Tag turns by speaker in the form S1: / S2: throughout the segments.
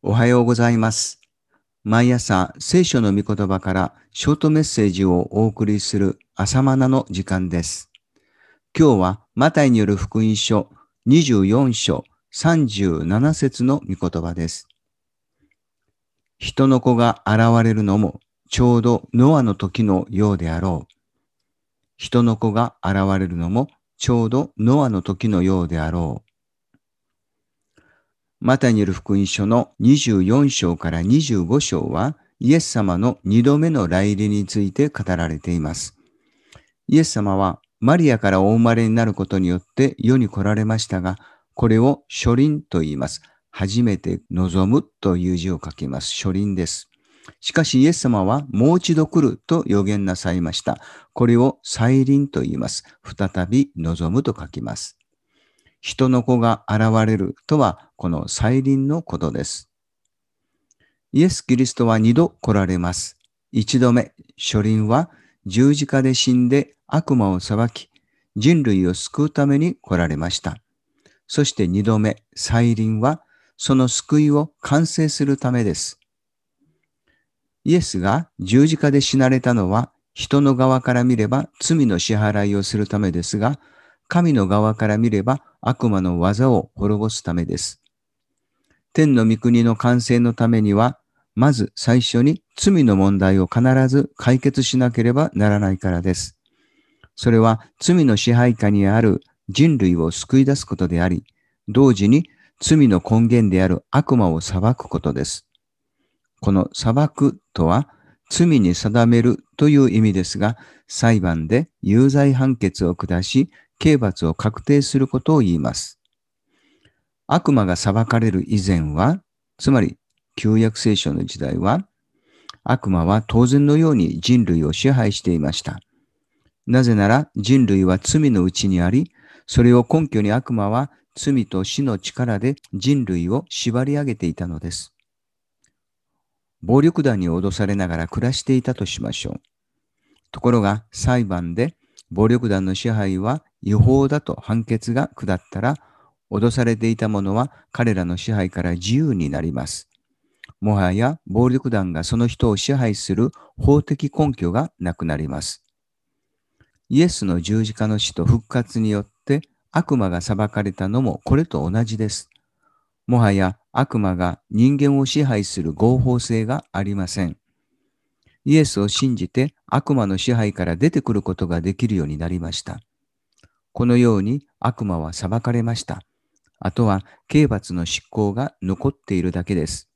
S1: おはようございます。毎朝聖書の御言葉からショートメッセージをお送りする朝マナの時間です。今日はマタイによる福音書24章37節の御言葉です。人の子が現れるのもちょうどノアの時のようであろう。人の子が現れるのもちょうどノアの時のようであろう。マタイによる福音書の24章から25章はイエス様の二度目の来臨について語られています。イエス様はマリアからお生まれになることによって世に来られましたが、これを初臨と言います。初めて望むという字を書きます。初臨です。しかしイエス様はもう一度来ると予言なさいました。これを再臨と言います。再び望むと書きます。人の子が現れるとはこの再臨のことです。イエス・キリストは二度来られます。一度目、初臨は十字架で死んで悪魔を裁き、人類を救うために来られました。そして二度目、再臨はその救いを完成するためです。イエスが十字架で死なれたのは人の側から見れば罪の支払いをするためですが、神の側から見れば悪魔の技を滅ぼすためです。天の御国の完成のためには、まず最初に罪の問題を必ず解決しなければならないからです。それは罪の支配下にある人類を救い出すことであり、同時に罪の根源である悪魔を裁くことです。この裁くとは、罪に定めるという意味ですが、裁判で有罪判決を下し、刑罰を確定することを言います。悪魔が裁かれる以前は、つまり旧約聖書の時代は、悪魔は当然のように人類を支配していました。なぜなら人類は罪のうちにあり、それを根拠に悪魔は罪と死の力で人類を縛り上げていたのです。暴力団に脅されながら暮らしていたとしましょう。ところが裁判で暴力団の支配は違法だと判決が下ったら、脅されていた者は彼らの支配から自由になります。もはや暴力団がその人を支配する法的根拠がなくなります。イエスの十字架の死と復活によって悪魔が裁かれたのもこれと同じです。もはや悪魔が人間を支配する合法性がありません。イエスを信じて悪魔の支配から出てくることができるようになりました。このように悪魔は裁かれました。あとは刑罰の執行が残っているだけです。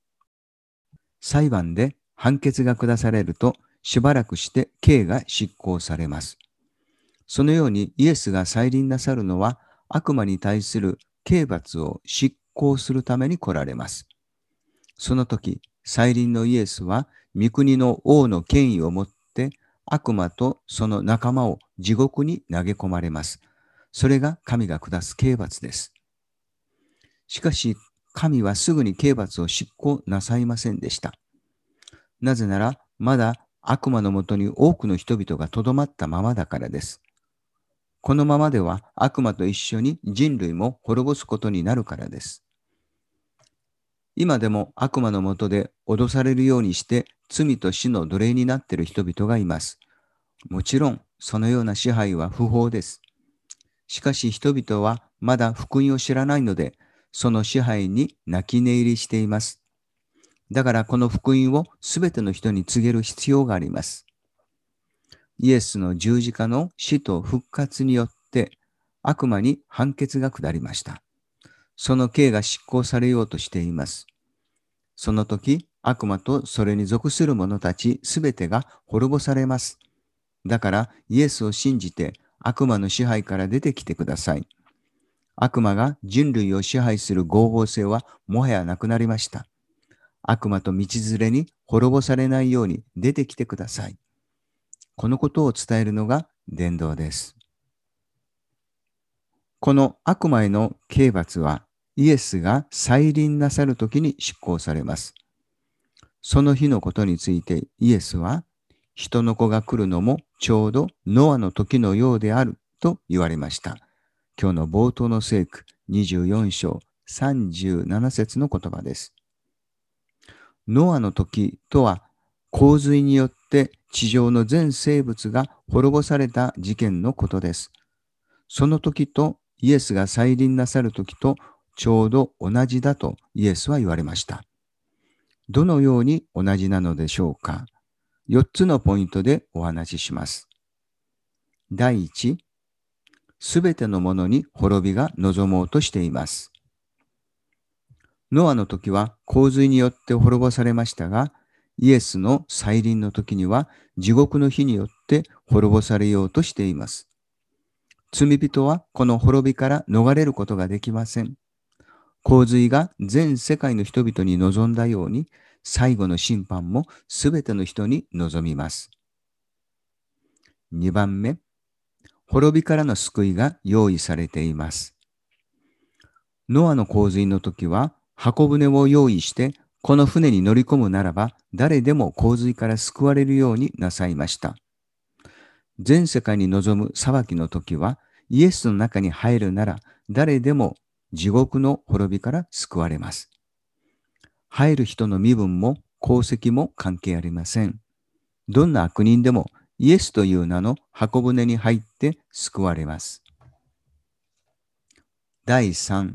S1: 裁判で判決が下されるとしばらくして刑が執行されます。そのようにイエスが再臨なさるのは悪魔に対する刑罰を執行するために来られます。その時、再臨のイエスは御国の王の権威を持って悪魔とその仲間を地獄に投げ込まれます。それが神が下す刑罰です。しかし、神はすぐに刑罰を執行なさいませんでした。なぜなら、まだ悪魔のもとに多くの人々がとどまったままだからです。このままでは悪魔と一緒に人類も滅ぼすことになるからです。今でも悪魔のもとで脅されるようにして罪と死の奴隷になっている人々がいます。もちろん、そのような支配は不法です。しかし人々はまだ福音を知らないので、その支配に泣き寝入りしています。だからこの福音をすべての人に告げる必要があります。イエスの十字架の死と復活によって悪魔に判決が下りました。その刑が執行されようとしています。その時、悪魔とそれに属する者たちすべてが滅ぼされます。だからイエスを信じて悪魔の支配から出てきてください。悪魔が人類を支配する合法性はもはやなくなりました。悪魔と道連れに滅ぼされないように出てきてください。このことを伝えるのが伝道です。この悪魔への刑罰はイエスが再臨なさるときに執行されます。その日のことについてイエスは人の子が来るのもちょうどノアの時のようであると言われました。今日の冒頭の聖句24章37節の言葉です。ノアの時とは洪水によって地上の全生物が滅ぼされた事件のことです。その時とイエスが再臨なさる時とちょうど同じだとイエスは言われました。どのように同じなのでしょうか ?4 つのポイントでお話しします。第1、すべてのものに滅びが望もうとしています。ノアの時は洪水によって滅ぼされましたが、イエスの再臨の時には地獄の火によって滅ぼされようとしています。罪人はこの滅びから逃れることができません。洪水が全世界の人々に望んだように、最後の審判もすべての人に望みます。2番目、滅びからの救いが用意されています。ノアの洪水の時は箱舟を用意して、この船に乗り込むならば、誰でも洪水から救われるようになさいました。全世界に臨む裁きの時は、イエスの中に入るなら、誰でも地獄の滅びから救われます。入る人の身分も功績も関係ありません。どんな悪人でもイエスという名の箱舟に入って救われます。第3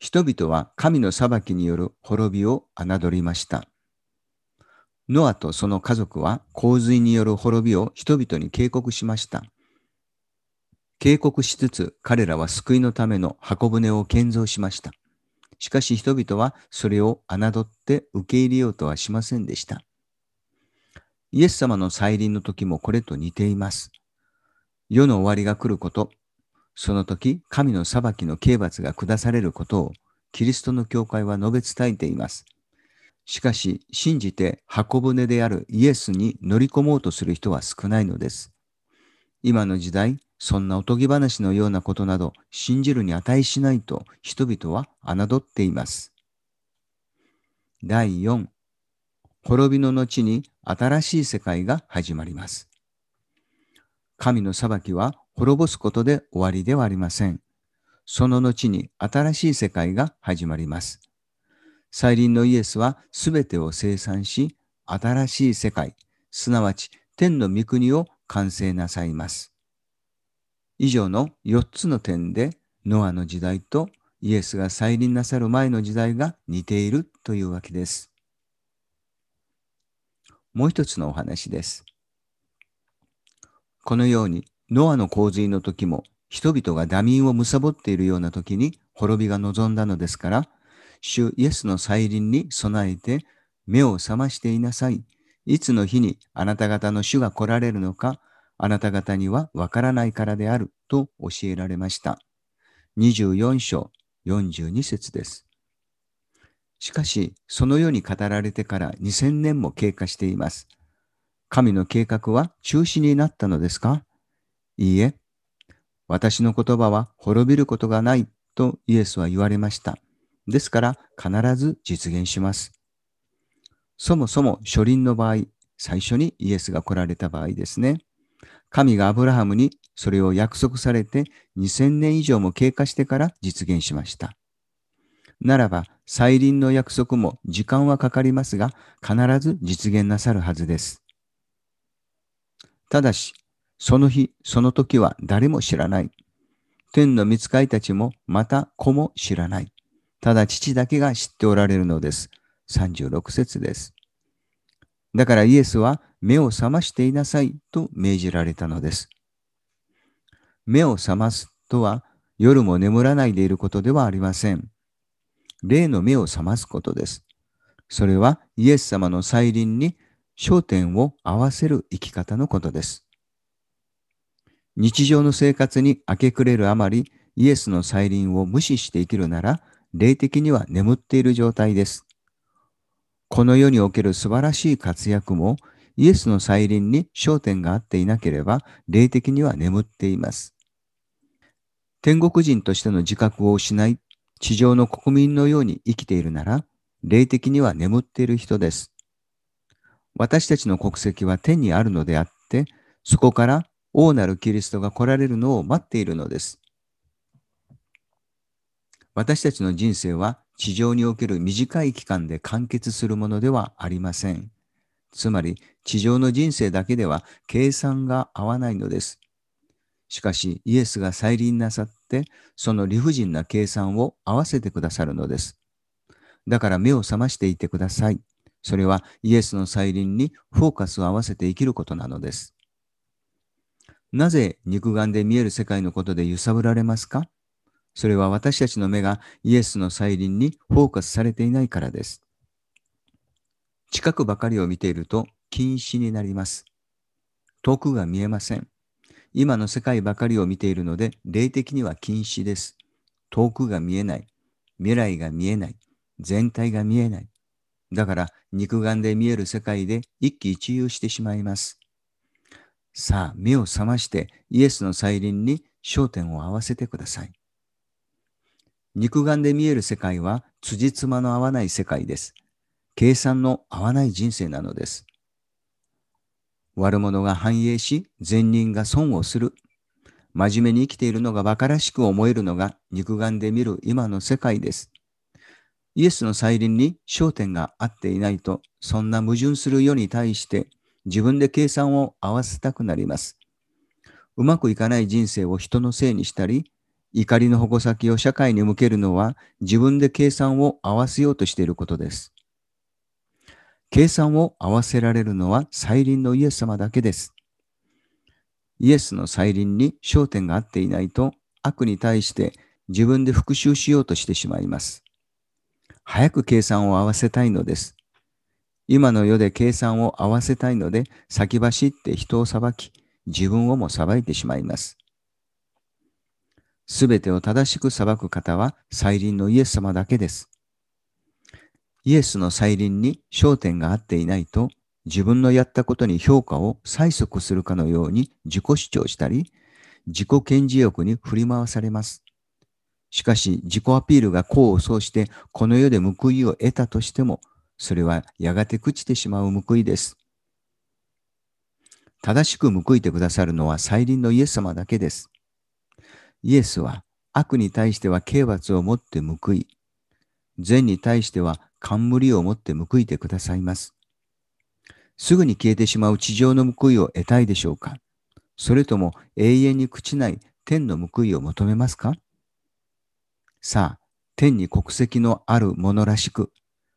S1: 人々は神の裁きによる滅びを侮りました。ノアとその家族は洪水による滅びを人々に警告しました。警告しつつ彼らは救いのための箱舟を建造しました。しかし人々はそれを侮って受け入れようとはしませんでした。イエス様の再臨の時もこれと似ています。世の終わりが来ること、その時、神の裁きの刑罰が下されることを、キリストの教会は述べ伝えています。しかし、信じて箱舟であるイエスに乗り込もうとする人は少ないのです。今の時代、そんなおとぎ話のようなことなど信じるに値しないと人々は侮っています。第4、滅びの後に新しい世界が始まります。神の裁きは滅ぼすことで終わりではありません。その後に新しい世界が始まります。再臨のイエスはすべてを生産し、新しい世界、すなわち天の御国を完成なさいます。以上の4つの点で、ノアの時代とイエスが再臨なさる前の時代が似ているというわけです。もう一つのお話です。このようにノアの洪水の時も人々がダミンを貪っているような時に滅びが望んだのですから、主イエスの再臨に備えて目を覚ましていなさい。いつの日にあなた方の主が来られるのか、あなた方にはわからないからであると教えられました。24章42節です。しかし、そのように語られてから2000年も経過しています。神の計画は中止になったのですか？いいえ、私の言葉は滅びることがないとイエスは言われました。ですから必ず実現します。そもそも初輪の場合、最初にイエスが来られた場合ですね。神がアブラハムにそれを約束されて2000年以上も経過してから実現しました。ならば、再臨の約束も時間はかかりますが、必ず実現なさるはずです。ただし、その日、その時は誰も知らない。天の御使いたちも、また子も知らない。ただ父だけが知っておられるのです。36節です。だからイエスは目を覚ましていなさいと命じられたのです。目を覚ますとは夜も眠らないでいることではありません。霊の目を覚ますことです。それはイエス様の再臨に焦点を合わせる生き方のことです。日常の生活に明け暮れるあまり、イエスの再臨を無視して生きるなら、霊的には眠っている状態です。この世における素晴らしい活躍も、イエスの再臨に焦点が合っていなければ、霊的には眠っています。天国人としての自覚を失い、地上の国民のように生きているなら、霊的には眠っている人です。私たちの国籍は天にあるのであって、そこから王なるキリストが来られるのを待っているのです。私たちの人生は地上における短い期間で完結するものではありません。つまり、地上の人生だけでは計算が合わないのです。しかし、イエスが再臨なさって、その理不尽な計算を合わせてくださるのです。だから目を覚ましていてください。それはイエスの再臨にフォーカスを合わせて生きることなのです。なぜ肉眼で見える世界のことで揺さぶられますか？それは私たちの目がイエスの再臨にフォーカスされていないからです。近くばかりを見ていると禁止になります。遠くが見えません。今の世界ばかりを見ているので、霊的には禁止です。遠くが見えない。未来が見えない。全体が見えない。だから肉眼で見える世界で一喜一憂してしまいます。さあ、目を覚ましてイエスの再臨に焦点を合わせてください。肉眼で見える世界は辻褄の合わない世界です。計算の合わない人生なのです。悪者が繁栄し、善人が損をする。真面目に生きているのが馬鹿らしく思えるのが肉眼で見る今の世界です。イエスの再臨に焦点が合っていないと、そんな矛盾する世に対して自分で計算を合わせたくなります。うまくいかない人生を人のせいにしたり、怒りの矛先を社会に向けるのは自分で計算を合わせようとしていることです。計算を合わせられるのは再臨のイエス様だけです。イエスの再臨に焦点が合っていないと悪に対して自分で復讐しようとしてしまいます。早く計算を合わせたいのです。今の世で計算を合わせたいので先走って人を裁き、自分をも裁いてしまいます。すべてを正しく裁く方は再臨のイエス様だけです。イエスの再臨に焦点が合っていないと、自分のやったことに評価を催促するかのように自己主張したり、自己顕示欲に振り回されます。しかし、自己アピールが功を奏して、この世で報いを得たとしても、それはやがて朽ちてしまう報いです。正しく報いてくださるのは再臨のイエス様だけです。イエスは悪に対しては刑罰をもって報い、善に対しては冠を持って報いてくださいます。すぐに消えてしまう地上の報いを得たいでしょうか？それとも永遠に朽ちない天の報いを求めますか？さあ、天に国籍のあるものらしく、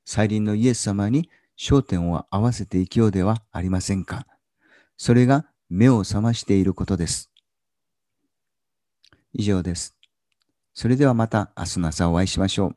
S1: 再臨のイエス様に焦点を合わせていきようではありませんか？それが目を覚ましていることです。以上です。それではまた明日の朝お会いしましょう。